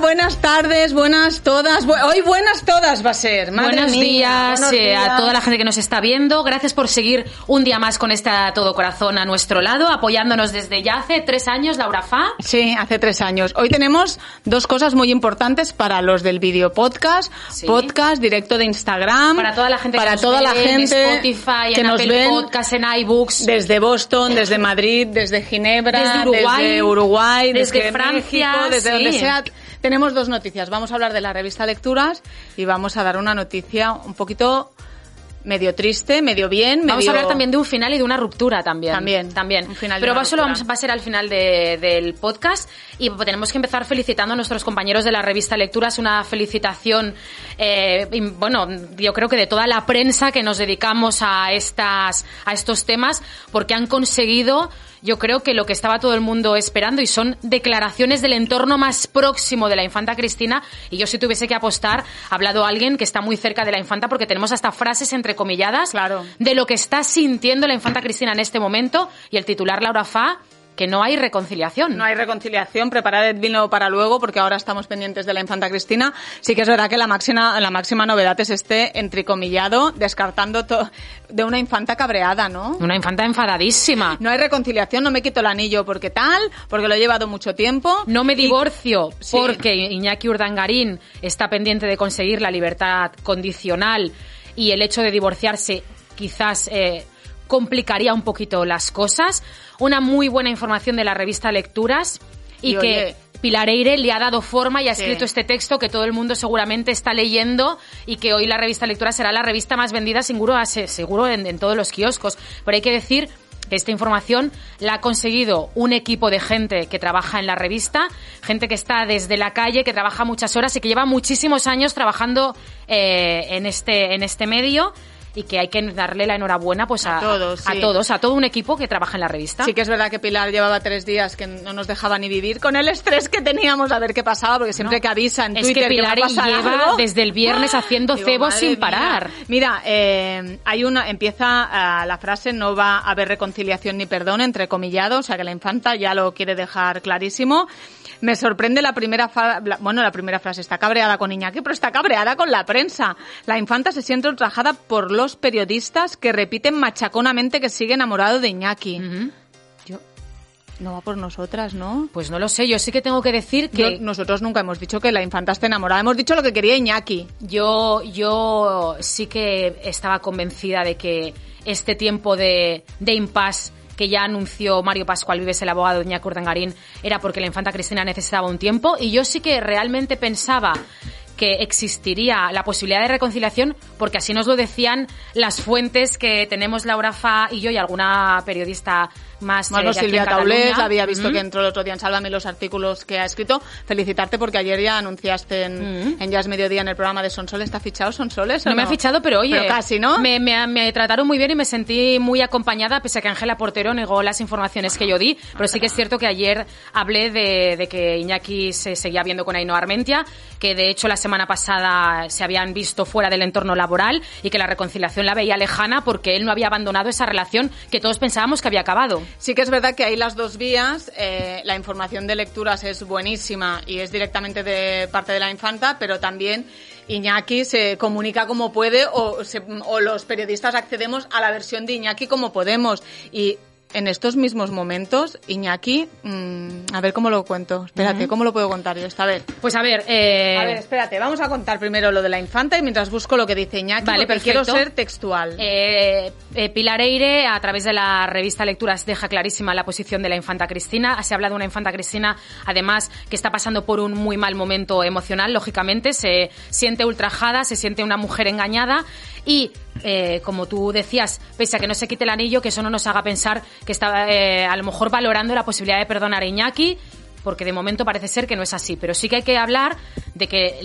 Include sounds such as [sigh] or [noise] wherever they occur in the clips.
Buenas tardes, buenas todas. Bu- Hoy buenas todas va a ser. Madre Buenos mía, días, buenos eh, a días. toda la gente que nos está viendo. Gracias por seguir un día más con esta todo corazón a nuestro lado, apoyándonos desde ya hace tres años, Laura Fa. Sí, hace tres años. Hoy tenemos dos cosas muy importantes para los del vídeo podcast, Sí. podcast, directo de Instagram. Para toda la gente para que nos toda ve la gente en Spotify, que en nos Apple ven Podcast, en iBooks. desde Boston, desde Madrid, desde Ginebra, Desde Uruguay, desde, Uruguay, desde Francia, México, desde sí. donde sea. Tenemos dos noticias. Vamos a hablar de la revista Lecturas y vamos a dar una noticia un poquito medio triste, medio bien, Vamos medio- a hablar también de un final y de una ruptura también. También, También. un final Pero una eso lo ruptura. vamos, va a ser al final de- del podcast. Y tenemos que empezar felicitando a nuestros compañeros de la revista Lecturas. Una felicitación, eh, y, bueno, yo creo que de toda la prensa que nos dedicamos a, estas, a estos temas, porque han conseguido yo creo que lo que estaba todo el mundo esperando y son declaraciones del entorno más próximo de la infanta Cristina y yo si tuviese que apostar, ha hablado alguien que está muy cerca de la infanta porque tenemos hasta frases entrecomilladas Claro. de lo que está sintiendo la infanta Cristina en este momento y el titular Laura Fa que no hay reconciliación. No hay reconciliación, preparad el vino para luego, porque ahora estamos pendientes de la infanta Cristina. Sí que es verdad que la máxima, la máxima novedad es este entrecomillado, descartando to- de una infanta cabreada, ¿no? Una infanta enfadadísima. No hay reconciliación, no me quito el anillo porque tal, porque lo he llevado mucho tiempo. No me Y- divorcio Sí. porque Iñaki Urdangarín está pendiente de conseguir la libertad condicional y el hecho de divorciarse quizás eh, complicaría un poquito las cosas. Una muy buena información de la revista Lecturas y, Y, que oye, Pilar Eire le ha dado forma y ha Sí. escrito este texto que todo el mundo seguramente está leyendo y que hoy la revista Lecturas será la revista más vendida seguro, seguro en, en todos los kioscos. Pero hay que decir que esta información la ha conseguido un equipo de gente que trabaja en la revista, gente que está desde la calle, que trabaja muchas horas y que lleva muchísimos años trabajando eh, en, este, en este medio y que hay que darle la enhorabuena pues a, A todos, a sí. todos, a todo un equipo que trabaja en la revista. Sí que es verdad que Pilar llevaba tres días que no nos dejaba ni vivir con el estrés que teníamos a ver qué pasaba, porque siempre No. que avisa en Es Twitter que a Pilar pasar lleva algo- desde el viernes haciendo Digo, cebos sin parar. Mira, eh, hay una, empieza ah, la frase no va a haber reconciliación ni perdón, entrecomillado, o sea que la infanta ya lo quiere dejar clarísimo. Me sorprende la primera, fa- la- bueno, la primera frase, está cabreada con Iñaki, pero está cabreada con la prensa. La infanta se siente ultrajada por los periodistas que repiten machaconamente que sigue enamorado de Iñaki. Yo, no va por nosotras, ¿no? Pues no lo sé, yo sí que tengo que decir que Yo- nosotros nunca hemos dicho que la infanta esté enamorada, hemos dicho lo que quería Iñaki. Yo, yo sí que estaba convencida de que este tiempo de, de impasse que ya anunció Mario Pascual Vives, el abogado de Iñaki Urdangarín, era porque la infanta Cristina necesitaba un tiempo. Y yo sí que realmente pensaba que existiría la posibilidad de reconciliación, porque así nos lo decían las fuentes que tenemos Laura Fa y yo y alguna periodista más. eh, Bueno, en Silvia. Taulés, había visto que entró el otro día en Sálvame los artículos que ha escrito. Felicitarte porque ayer ya anunciaste en, en Jazz Mediodía en el programa de Sonsoles. ¿Está fichado Sonsoles? o No me ha fichado, pero oye, Pero casi, ¿no? Me, me- me trataron muy bien y me sentí muy acompañada, pese a que Ángela Portero negó las informaciones que yo di. Pero sí que es cierto que ayer hablé de, de que Iñaki se seguía viendo con Ainhoa Armentia, que de hecho la semana pasada se habían visto fuera del entorno laboral y que la reconciliación la veía lejana porque él no había abandonado esa relación que todos pensábamos que había acabado. Sí que es verdad que hay las dos vías. eh, la información de lecturas es buenísima y es directamente de parte de la infanta, pero también Iñaki se comunica como puede o los periodistas accedemos a la versión de Iñaki como podemos. Y en estos mismos momentos, Iñaki, mm, a ver cómo lo cuento. Espérate, ¿cómo lo puedo contar yo esta vez? Pues a ver, eh... A ver, espérate, vamos a contar primero lo de la infanta y mientras busco lo que dice Iñaki, Vale, porque quiero ser textual. Eh, eh, Pilar Eire, a través de la revista Lecturas, deja clarísima la posición de la infanta Cristina. Se habla de una infanta Cristina, además, que está pasando por un muy mal momento emocional, lógicamente. Se siente ultrajada, se siente una mujer engañada y, eh, como tú decías, pese a que no se quite el anillo, que eso no nos haga pensar que está eh, a lo mejor valorando la posibilidad de perdonar a Iñaki porque de momento parece ser que no es así. Pero sí que hay que hablar de que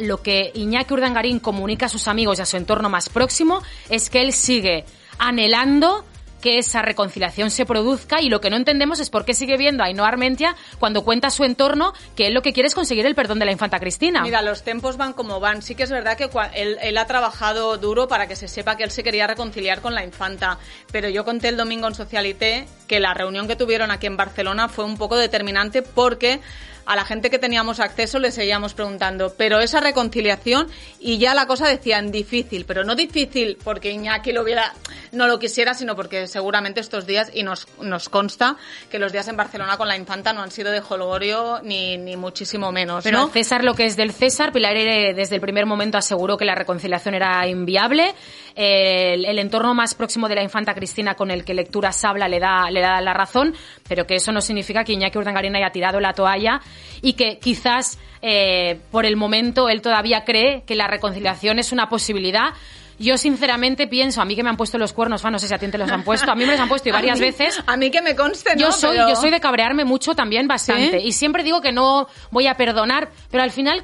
lo que Iñaki Urdangarín comunica a sus amigos y a su entorno más próximo es que él sigue anhelando que esa reconciliación se produzca y lo que no entendemos es por qué sigue viendo a Ainhoa Armentia cuando cuenta su entorno que él lo que quiere es conseguir el perdón de la infanta Cristina. Mira, los tiempos van como van. Sí que es verdad que él, él ha trabajado duro para que se sepa que él se quería reconciliar con la infanta. Pero yo conté el domingo en Socialité que la reunión que tuvieron aquí en Barcelona fue un poco determinante porque a la gente que teníamos acceso le seguíamos preguntando, pero esa reconciliación y ya la cosa decían difícil, pero no difícil porque Iñaki lo hubiera, no lo quisiera, sino porque seguramente estos días, y nos, nos consta que los días en Barcelona con la infanta no han sido de jolgorio ni, ni muchísimo menos, Pero ¿no? César lo que es del César, Pilar Eire desde el primer momento aseguró que la reconciliación era inviable. Eh, El, el entorno más próximo de la infanta Cristina con el que Lecturas habla le da, le da la razón, pero que eso no significa que Iñaki Urdangarín haya tirado la toalla y que quizás eh, por el momento él todavía cree que la reconciliación es una posibilidad. Yo sinceramente pienso, a mí que me han puesto los cuernos, Fa, no sé si a ti te los han puesto, a mí me los han puesto y [laughs] A varias mí- veces. A mí que me conste, ¿no? Yo soy, Pero- yo soy de cabrearme mucho también bastante. ¿Sí? Y siempre digo que no voy a perdonar, pero al final,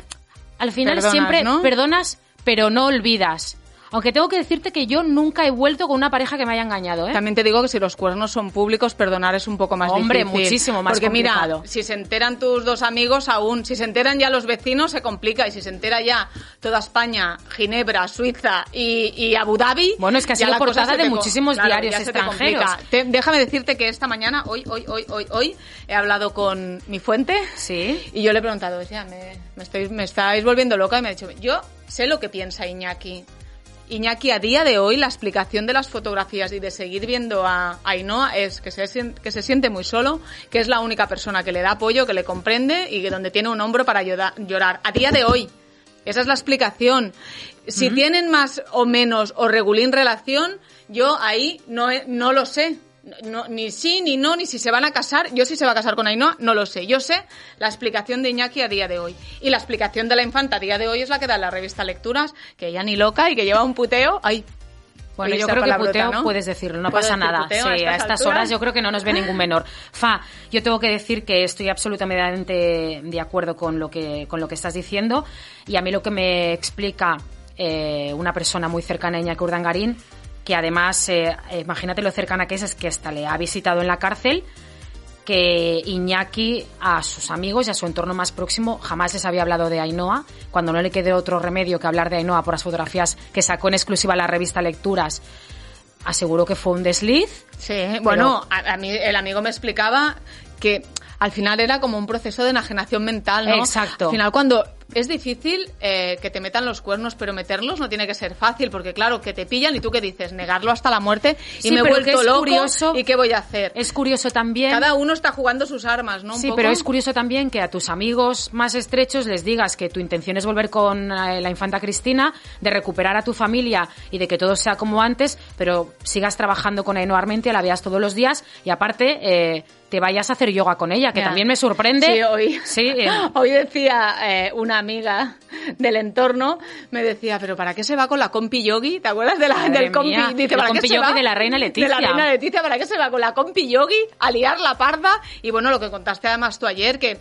al final Perdonas, siempre ¿no? perdonas, pero no olvidas. Aunque tengo que decirte que yo nunca he vuelto con una pareja que me haya engañado, ¿eh? También te digo que si los cuernos son públicos, perdonar es un poco más Hombre, difícil. muchísimo más Porque complicado. mira, si se enteran tus dos amigos aún, si se enteran ya los vecinos se complica y si se entera ya toda España, Ginebra, Suiza y, y Abu Dhabi... Bueno, es que ha sido portada de muchísimos claro, diarios te extranjeros. Te- déjame decirte que esta mañana, hoy, hoy, hoy, hoy, hoy, he hablado con mi fuente Sí. y yo le he preguntado, ya, me, me, estoy, me estáis volviendo loca y me ha dicho, yo sé lo que piensa Iñaki. Iñaki, a día de hoy, la explicación de las fotografías y de seguir viendo a Ainhoa es que se, que se siente muy solo, que es la única persona que le da apoyo, que le comprende y que donde tiene un hombro para llorar. A día de hoy. Esa es la explicación. Si tienen más o menos o regulín relación, yo ahí no, no lo sé. No, ni sí, ni no, ni si se van a casar. Yo si se va a casar con Ainhoa, no lo sé. Yo sé la explicación de Iñaki a día de hoy. Y la explicación de la infanta a día de hoy es la que da la revista Lecturas, que ella ni loca y que lleva un puteo. Ay, Bueno, yo creo que puteo ¿no? puedes decirlo, no ¿Puedo pasa decir nada. Sí, a a estas horas yo creo que no nos ve ningún menor. Fa, yo tengo que decir que estoy absolutamente de acuerdo con lo que, con lo que estás diciendo y a mí lo que me explica eh, una persona muy cercana a Iñaki Urdangarín, que además, eh, imagínate lo cercana que es, es que hasta le ha visitado en la cárcel, que Iñaki a sus amigos y a su entorno más próximo jamás les había hablado de Ainhoa, cuando no le quedó otro remedio que hablar de Ainhoa por las fotografías que sacó en exclusiva la revista Lecturas, aseguró que fue un desliz. Sí, bueno, a, a mí el amigo me explicaba que al final era como un proceso de enajenación mental, ¿no? Exacto. Al final cuando es difícil eh, que te metan los cuernos, pero meterlos no tiene que ser fácil, porque claro, que te pillan y tú qué dices, negarlo hasta la muerte y Sí, me he vuelto es loco curioso- y qué voy a hacer. Es curioso también. Cada uno está jugando sus armas, ¿no? Un Sí, poco. pero es curioso también que a tus amigos más estrechos les digas que tu intención es volver con eh, la infanta Cristina, de recuperar a tu familia y de que todo sea como antes, pero sigas trabajando con Ainhoa Armentia, la veas todos los días y aparte eh, te vayas a hacer yoga con ella, que también me sorprende. Sí, hoy, Sí, [laughs] eh, hoy decía eh, una amiga del entorno, me decía, pero ¿para qué se va con la compi yogi? ¿Te acuerdas de la, Madre del compi? mía, Dice, el ¿para qué compi se yogi va? de la reina Leticia. De la reina Leticia, ¿para qué se va con la compi yogi a liar la parda? Y bueno, lo que contaste además tú ayer, que...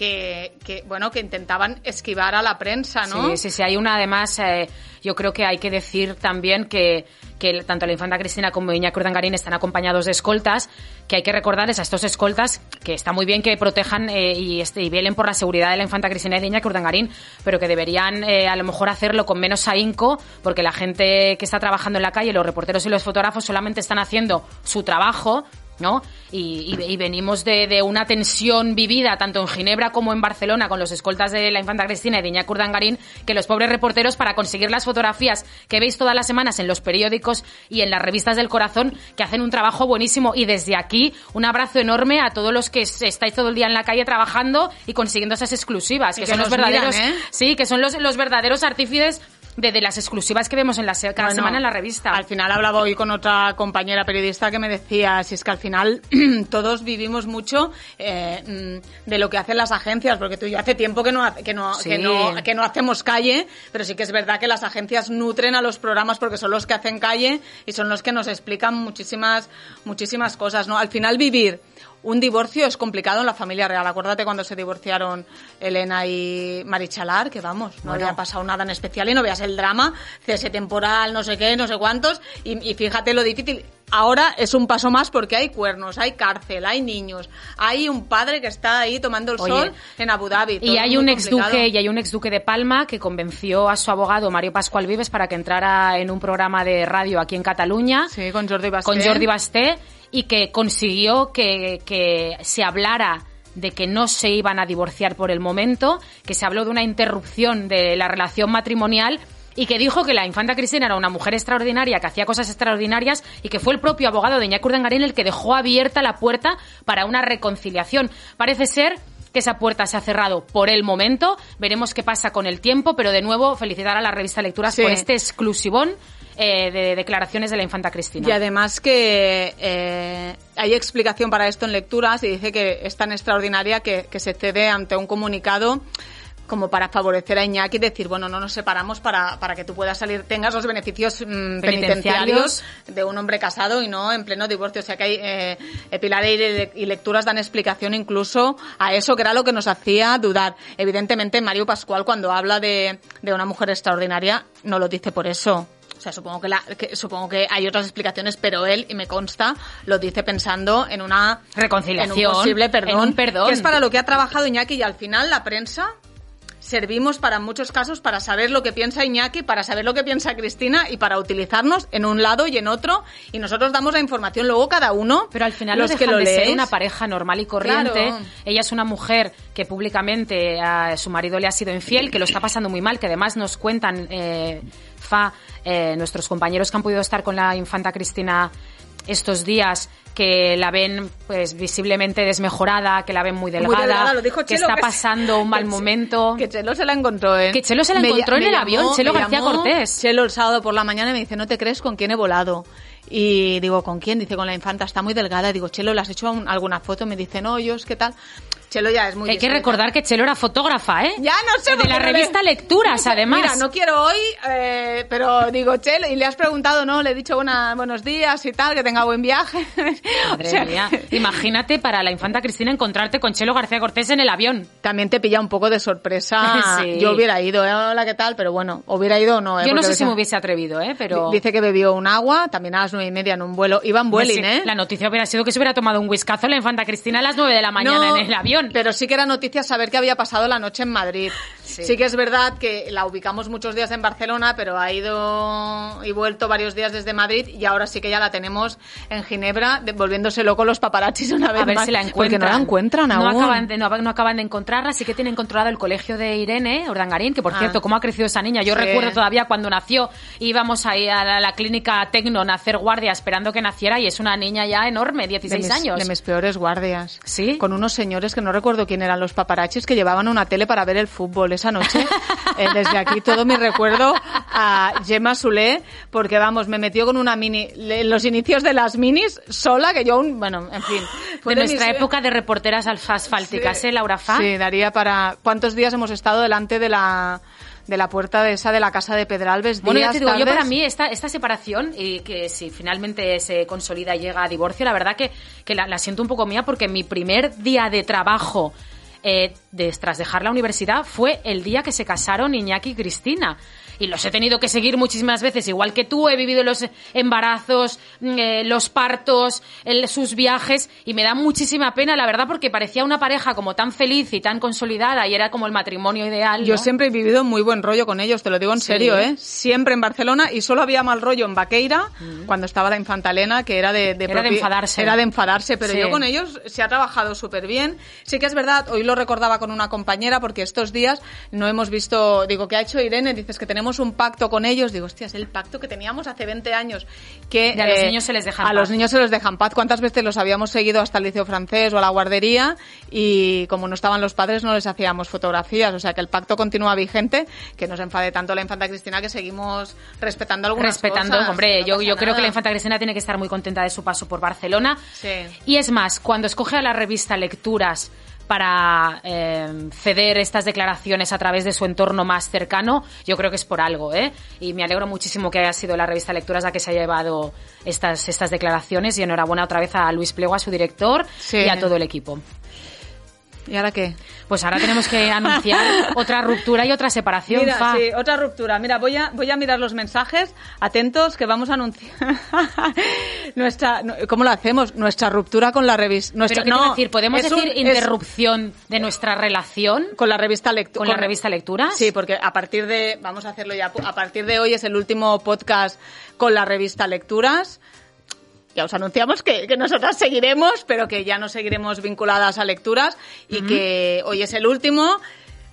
Que, bueno que intentaban esquivar a la prensa no Sí, sí, sí. Hay una, además, eh, yo creo que hay que decir también que, que tanto la infanta Cristina como Iñaki Urdangarín están acompañados de escoltas, que hay que recordarles a estos escoltas que está muy bien que protejan eh, y, este, y velen por la seguridad de la infanta Cristina y de Iñaki Urdangarín, pero que deberían eh, a lo mejor hacerlo con menos ahínco, porque la gente que está trabajando en la calle, los reporteros y los fotógrafos solamente están haciendo su trabajo ¿no? Y, y- y venimos de, de una tensión vivida tanto en Ginebra como en Barcelona con los escoltas de la infanta Cristina y de Iñaki Urdangarín que los pobres reporteros para conseguir las fotografías que veis todas las semanas en los periódicos y en las revistas del corazón que hacen un trabajo buenísimo y desde aquí un abrazo enorme a todos los que estáis todo el día en la calle trabajando y consiguiendo esas exclusivas que, que son los miran, verdaderos ¿eh? sí que son los, los verdaderos artífices de, de las exclusivas que vemos en la cada Bueno, semana en la revista Al final hablaba hoy con otra compañera periodista que me decía, si es que al final [clears throat] todos vivimos mucho eh, mm, de lo que hacen las agencias, porque tú y yo hace tiempo que no, hace- que, no, Sí. que, no, que no hacemos calle, pero sí que es verdad que las agencias nutren a los programas porque son los que hacen calle y son los que nos explican muchísimas, muchísimas cosas, ¿no? Al final vivir un divorcio es complicado en la familia real. Acuérdate cuando se divorciaron Elena y Marichalar, que vamos, no Bueno. había pasado nada en especial y no veas el drama, cese temporal, no sé qué, no sé cuántos, y, y fíjate lo difícil. Ahora es un paso más porque hay cuernos, hay cárcel, hay niños, hay un padre que está ahí tomando el Oye, sol en Abu Dhabi. Y hay un complicado. exduque y hay un exduque de Palma que convenció a su abogado Mario Pascual Vives para que entrara en un programa de radio aquí en Cataluña Sí, con Jordi Basté. con Jordi Basté y que consiguió que, que se hablara de que no se iban a divorciar por el momento, que se habló de una interrupción de la relación matrimonial y que dijo que la infanta Cristina era una mujer extraordinaria, que hacía cosas extraordinarias y que fue el propio abogado de Iñaki Urdangarín el que dejó abierta la puerta para una reconciliación. Parece ser que esa puerta se ha cerrado por el momento, veremos qué pasa con el tiempo, pero de nuevo felicitar a la revista Lecturas Sí. por este exclusivón eh, de declaraciones de la infanta Cristina. Y además que eh, hay explicación para esto en lecturas y dice que es tan extraordinaria que, que se cede ante un comunicado como para favorecer a Iñaki y decir, bueno, no nos separamos para, para que tú puedas salir, tengas los beneficios mm, Penitenciarios. penitenciarios de un hombre casado y no en pleno divorcio. O sea que hay, eh, Pilar y lecturas dan explicación incluso a eso, que era lo que nos hacía dudar. Evidentemente, Mario Pascual, cuando habla de, de una mujer extraordinaria, no lo dice por eso. O sea, supongo que, la, que- supongo que hay otras explicaciones, pero él, y me consta, lo dice pensando en una Reconciliación, en un posible perdón, en un perdón. que es para lo que ha trabajado Iñaki y al final la prensa servimos para muchos casos para saber lo que piensa Iñaki, para saber lo que piensa Cristina y para utilizarnos en un lado y en otro y nosotros damos la información luego cada uno. Pero al final los no que lo de ser una pareja normal y corriente. Claro. Ella es una mujer que públicamente a su marido le ha sido infiel, que lo está pasando muy mal, que además nos cuentan, eh, Fa, eh, nuestros compañeros que han podido estar con la infanta Cristina estos días, que la ven pues visiblemente desmejorada, que la ven muy delgada, Muy delgada, lo dijo que Chelo, está que- pasando un mal momento. Que Chelo se la encontró, ¿eh? Que Chelo se la encontró en el avión, Chelo García llamó Cortés. Chelo el sábado por la mañana me dice, ¿no te crees con quién he volado? Y digo, ¿con quién? Dice, con la infanta, está muy delgada. Digo, Chelo, ¿le has hecho un- alguna foto? Me dice, no, yo es que tal. Chelo ya es muy Hay que recordar que Chelo era fotógrafa, ¿eh? Ya no sé De la le- revista Lecturas, además. Mira, no quiero hoy, eh, pero digo, Chelo, y le has preguntado, ¿no? Le he dicho buenos días y tal, que tenga buen viaje. [laughs] Madre O sea, mía. [laughs] Imagínate para la infanta Cristina encontrarte con Chelo García Cortés en el avión. También te pilla un poco de sorpresa. [laughs] Sí. Yo hubiera ido, ¿eh? Hola, ¿qué tal? Pero bueno, hubiera ido o no, ¿eh? Yo no sé si me hubiese atrevido, ¿eh? Pero... Dice que bebió un agua, también a las nueve y media en un vuelo. Iban Vueling, Sí, ¿eh? La noticia hubiera sido que se hubiera tomado un whiskazo la infanta Cristina a las 9 de la mañana No, en el avión. Pero sí que era noticia saber qué había pasado la noche en Madrid. Sí. Sí. que es verdad que la ubicamos muchos días en Barcelona, pero ha ido y vuelto varios días desde Madrid y ahora sí que ya la tenemos en Ginebra, volviéndose loco los paparazzis una vez a ver más. si la encuentran. Porque no la encuentran no aún. Acaban de, no, no acaban de encontrarla, sí que tienen controlado el colegio de Irene Urdangarín, que por Ah. cierto, cómo ha crecido esa niña. Yo Sí. recuerdo todavía cuando nació, íbamos ahí a la, la clínica Tecnon a hacer guardia esperando que naciera y es una niña ya enorme, 16 de mis, años. de mis peores guardias. ¿Sí? Con unos señores que no recuerdo quién eran los paparachis que llevaban una tele para ver el fútbol esa noche. Eh, desde aquí todo mi recuerdo a Gemma Sulé, porque vamos, me metió con una mini, en los inicios de las minis, sola, que yo aún, bueno, en fin. fue de de nuestra mis- época de reporteras asfálticas, ¿eh, Laura Fa? Sí, daría para... ¿Cuántos días hemos estado delante de la de la puerta de esa de la casa de Pedralbes? Bueno, ya te digo, yo para mí esta, esta separación, y que si finalmente se consolida y llega a divorcio, la verdad que, que la, la siento un poco mía porque mi primer día de trabajo eh, de, tras dejar la universidad fue el día que se casaron Iñaki y Cristina y los he tenido que seguir muchísimas veces, igual que tú, he vivido los embarazos, mm, eh, los partos, el, sus viajes, y me da muchísima pena, la verdad, porque parecía una pareja como tan feliz y tan consolidada, y era como el matrimonio ideal. Yo siempre he vivido muy buen rollo con ellos, te lo digo en serio, ¿eh? Siempre en Barcelona, y solo había mal rollo en Vaqueira, mm. cuando estaba la infanta Elena, que era de, era de enfadarse. Era de enfadarse, pero yo con ellos se ha trabajado súper bien. Sí que es verdad, hoy lo recordaba con una compañera, porque estos días no hemos visto, digo, ¿qué ha hecho Irene? Dices que tenemos un pacto con ellos, digo, hostia, es el pacto que teníamos hace 20 años. Que, a los eh, niños se les deja A los niños se les dejan paz. ¿Cuántas veces los habíamos seguido hasta el liceo francés o a la guardería y como no estaban los padres no les hacíamos fotografías? O sea que el pacto continúa vigente, que nos enfade tanto la infanta Cristina que seguimos respetando algunas Respetando, hombre, yo, yo creo que la infanta Cristina tiene que estar muy contenta de su paso por Barcelona. Y es más, cuando escoge a la revista Lecturas para eh, ceder estas declaraciones a través de su entorno más cercano, yo creo que es por algo, ¿eh? Y me alegro muchísimo que haya sido la revista Lecturas la que se haya llevado estas, estas declaraciones y enhorabuena otra vez a Luis Plego, a su director y a todo el equipo. ¿Y ahora qué? Pues ahora tenemos que anunciar [laughs] otra ruptura y otra separación. Mira, sí, otra ruptura. Mira, voy a, voy a mirar los mensajes. Atentos, que vamos a anunciar [laughs] nuestra, ¿cómo lo hacemos? Nuestra ruptura con la revista. Nuestra, no, decir? ¿Podemos decir interrupción de nuestra relación? Con la revista Lectura. ¿Con, la revista Lecturas? Sí, porque a partir de, vamos a hacerlo ya, a partir de hoy es el último podcast con la revista Lecturas ya os anunciamos que, que, nosotras seguiremos, pero que ya no seguiremos vinculadas a lecturas y que hoy es el último.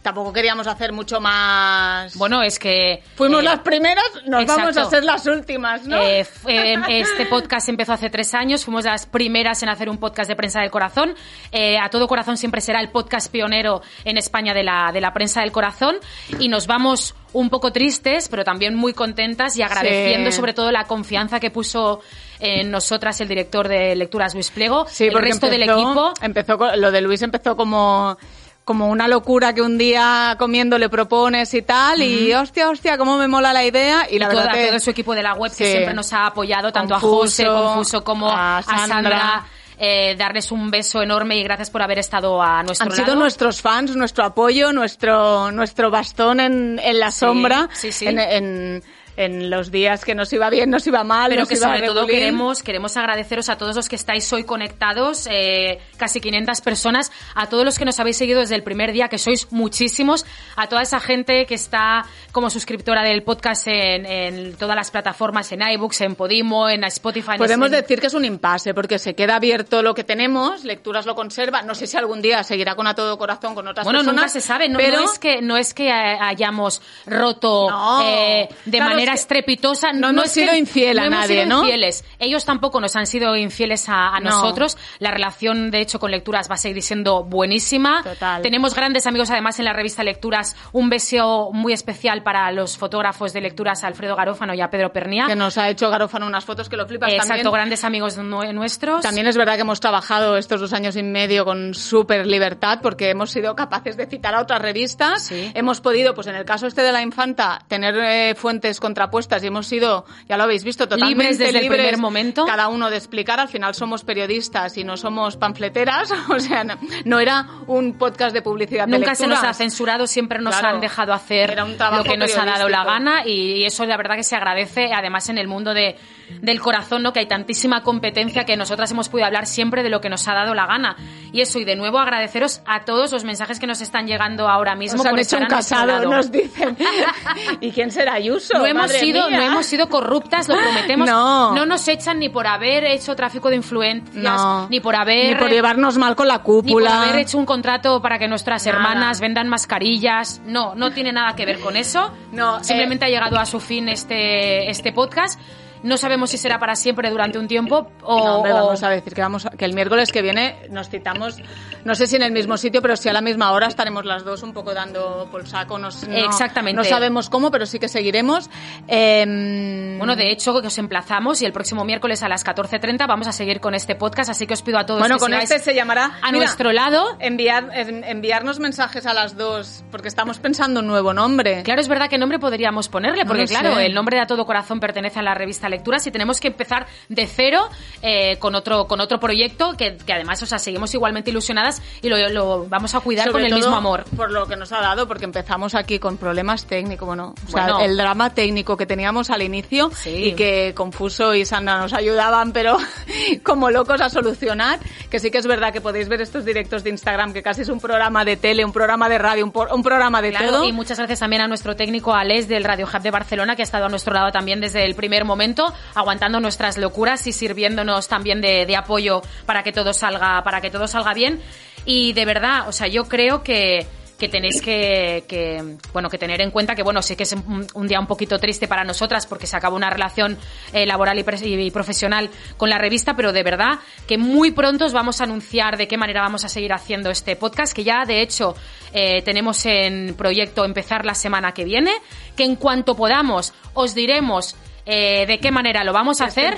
Tampoco queríamos hacer mucho más. Bueno, es que. Fuimos eh, las primeras, nos vamos a ser las últimas, ¿no? Eh, eh, este podcast empezó hace tres años, fuimos las primeras en hacer un podcast de prensa del corazón. a todo corazón siempre será el podcast pionero en España de la, de la prensa del corazón. Y nos vamos un poco tristes, pero también muy contentas y agradeciendo sobre todo la confianza que puso en nosotras el director de lecturas Luis Pliego, sí, el resto del equipo. Empezó lo de Luis empezó como como una locura que un día comiendo le propones y tal, y hostia, hostia, cómo me mola la idea. Y, la verdad que, todo su equipo de la web que siempre nos ha apoyado, tanto a José, Confuso, como a Sandra. Eh, darles un beso enorme y gracias por haber estado a nuestro lado. Han sido nuestros fans, nuestro apoyo, nuestro, nuestro bastón en, en la sombra. Sí, sí. en en los días que nos iba bien, nos iba mal. Pero que sobre todo queremos, queremos agradeceros a todos los que estáis hoy conectados, eh, casi 500 personas, a todos los que nos habéis seguido desde el primer día, que sois muchísimos, a toda esa gente que está como suscriptora del podcast en, todas las plataformas, en iBooks, en Podimo, en Spotify. Podemos decir que es un impasse, porque se queda abierto lo que tenemos, Lecturas lo conserva, no sé si algún día seguirá con a todo corazón con otras personas. Bueno, nunca se sabe, no, pero... es que, no es que hayamos roto eh, de manera estrepitosa. No, hemos sido infiel a nadie, ¿no? Infieles. Ellos tampoco nos han sido infieles a, nosotros. La relación, de hecho, con lecturas va a seguir siendo buenísima. Tenemos grandes amigos, además, en la revista Lecturas. Un beso muy especial para los fotógrafos de lecturas, Alfredo Garófano y a Pedro Pernía. Que nos ha hecho Garófano unas fotos que lo flipas Exacto, grandes amigos nuestros. También es verdad que hemos trabajado estos dos años y medio con súper libertad porque hemos sido capaces de citar a otras revistas. Hemos podido, pues en el caso este de la infanta, tener eh, fuentes contra apuestas y hemos sido, ya lo habéis visto, totalmente libres desde el primer momento. Cada uno de explicar. Al final somos periodistas y no somos panfleteras. [laughs] O sea, no, era un podcast de publicidad. Nunca se nos ha censurado, siempre nos han dejado hacer lo que nos ha dado la gana y eso la verdad que se agradece. Además, en el mundo de, del corazón, ¿no? que hay tantísima competencia que nosotras hemos podido hablar siempre de lo que nos ha dado la gana. Y eso, y de nuevo agradeceros a todos los mensajes que nos están llegando ahora mismo. Nos han hecho un casado, nos dicen. [laughs] ¿Y quién será Ayuso? No hemos sido, no hemos sido corruptas, lo prometemos. No. no nos echan ni por haber hecho tráfico de influencias, ni por haber... Ni por llevarnos mal con la cúpula. Ni por haber hecho un contrato para que nuestras hermanas vendan mascarillas. No, no tiene nada que ver con eso. No, Simplemente eh, ha llegado a su fin este, este podcast. No sabemos si será para siempre durante un tiempo o... vamos a decir que, vamos que el miércoles que viene nos citamos, no sé si en el mismo sitio, pero si a la misma hora estaremos las dos un poco dando por saco. no, Exactamente. No sabemos cómo, pero sí que seguiremos. Em, bueno, de hecho, que os emplazamos y el próximo miércoles a las 14.30 vamos a seguir con este podcast, así que os pido a todos bueno, con este se llamará... A nuestro lado. Enviar, enviarnos mensajes a las dos, porque estamos pensando un nuevo nombre. Claro, es verdad que nombre podríamos ponerle, porque claro, el nombre de A Todo Corazón pertenece a la revista Lecturas y tenemos que empezar de cero eh, con otro con otro proyecto que, que, además, o sea, seguimos igualmente ilusionadas y lo, lo vamos a cuidar con el mismo amor. Por lo que nos ha dado, porque empezamos aquí con problemas técnicos, bueno, o sea, el drama técnico que teníamos al inicio y que Confuso y Sandra nos ayudaban, pero [laughs] como locos a solucionar, que sí que es verdad que podéis ver estos directos de Instagram, que casi es un programa de tele, un programa de radio, un, un programa de todo. Y muchas gracias también a nuestro técnico Alex del Radio Hub de Barcelona, que ha estado a nuestro lado también desde el primer momento, aguantando nuestras locuras y sirviéndonos también de, apoyo para que todo salga, para que todo salga bien. Y de verdad, o sea, yo creo que que tenéis que, bueno, que tener en cuenta que, bueno, sí que es un, día un poquito triste para nosotras porque se acabó una relación eh, laboral y, profesional con la revista, pero de verdad que muy pronto os vamos a anunciar de qué manera vamos a seguir haciendo este podcast, que ya de hecho eh, tenemos en proyecto empezar la semana que viene, que en cuanto podamos os diremos eh, de qué manera lo vamos a hacer.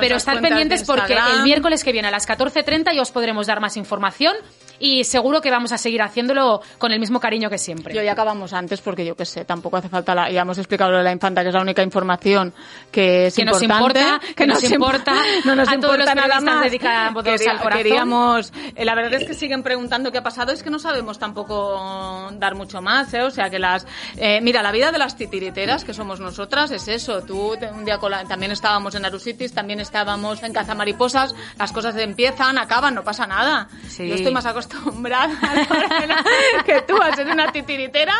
pero estar pendientes porque el miércoles que viene a las 14.30 ya os podremos dar más información y seguro que vamos a seguir haciéndolo con el mismo cariño que siempre. Yo ya acabamos antes porque yo qué sé, tampoco hace falta la, ya hemos explicado lo de la infanta que es la única información que es que importante, nos importa, que, nos importa, [laughs] no nos a importa nada más. Dedicados al corazón. Queríamos, eh, la verdad es que siguen preguntando qué ha pasado, es que no sabemos tampoco dar mucho más, ¿eh? o sea que las, eh, mira, la vida de las titiriteras que somos nosotras es eso. Tú un día también estábamos en Arusitis, también estábamos en Cazamariposas, las cosas empiezan, acaban, no pasa nada. Sí. Yo estoy más acostumbrada acostumbrada [laughs] que tú a ser una titiritera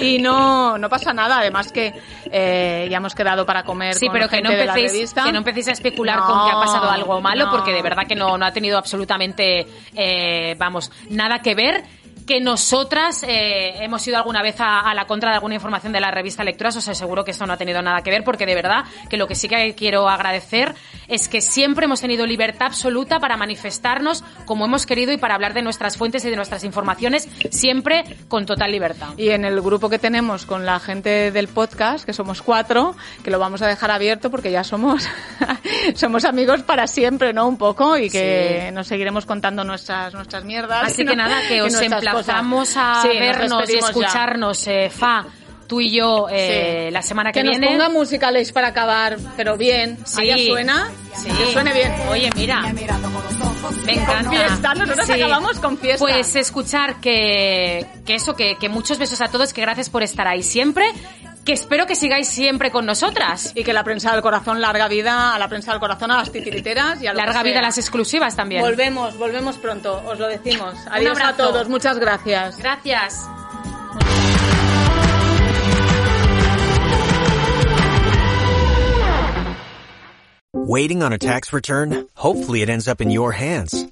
y no, no pasa nada. Además que eh, ya hemos quedado para comer sí, con pero que no, empecéis, que no empecéis a especular con que ha pasado algo malo porque de verdad que no, no ha tenido absolutamente, eh, vamos, nada que ver que nosotras eh, hemos ido alguna vez a, la contra de alguna información de la revista Lecturas, os aseguro que esto no ha tenido nada que ver, porque de verdad que lo que sí que quiero agradecer es que siempre hemos tenido libertad absoluta para manifestarnos como hemos querido y para hablar de nuestras fuentes y de nuestras informaciones, siempre con total libertad. Y en el grupo que tenemos con la gente del podcast, que somos cuatro, que lo vamos a dejar abierto porque ya somos, [laughs] somos amigos para siempre, ¿no? Un poco, y que nos seguiremos contando nuestras, nuestras mierdas. Así que nada, que [laughs] os emplazamos a vernos y escucharnos, eh, Fa tú y yo eh, la semana que, que viene. Que nos ponga música para acabar, pero bien. Sí. Ahí suena. Sí. Que suene bien. Oye, mira. Me encanta. Con fiesta, nosotros Sí. acabamos con fiesta. Pues escuchar que, que eso, que, que muchos besos a todos, que gracias por estar ahí siempre, que espero que sigáis siempre con nosotras. Y que la prensa del corazón larga vida a la prensa del corazón, a las titiriteras y a lo Larga que vida a las exclusivas también. Volvemos, volvemos pronto, os lo decimos. Adiós a abrazo. todos, muchas gracias. Gracias. Waiting on a tax return? Hopefully it ends up in your hands.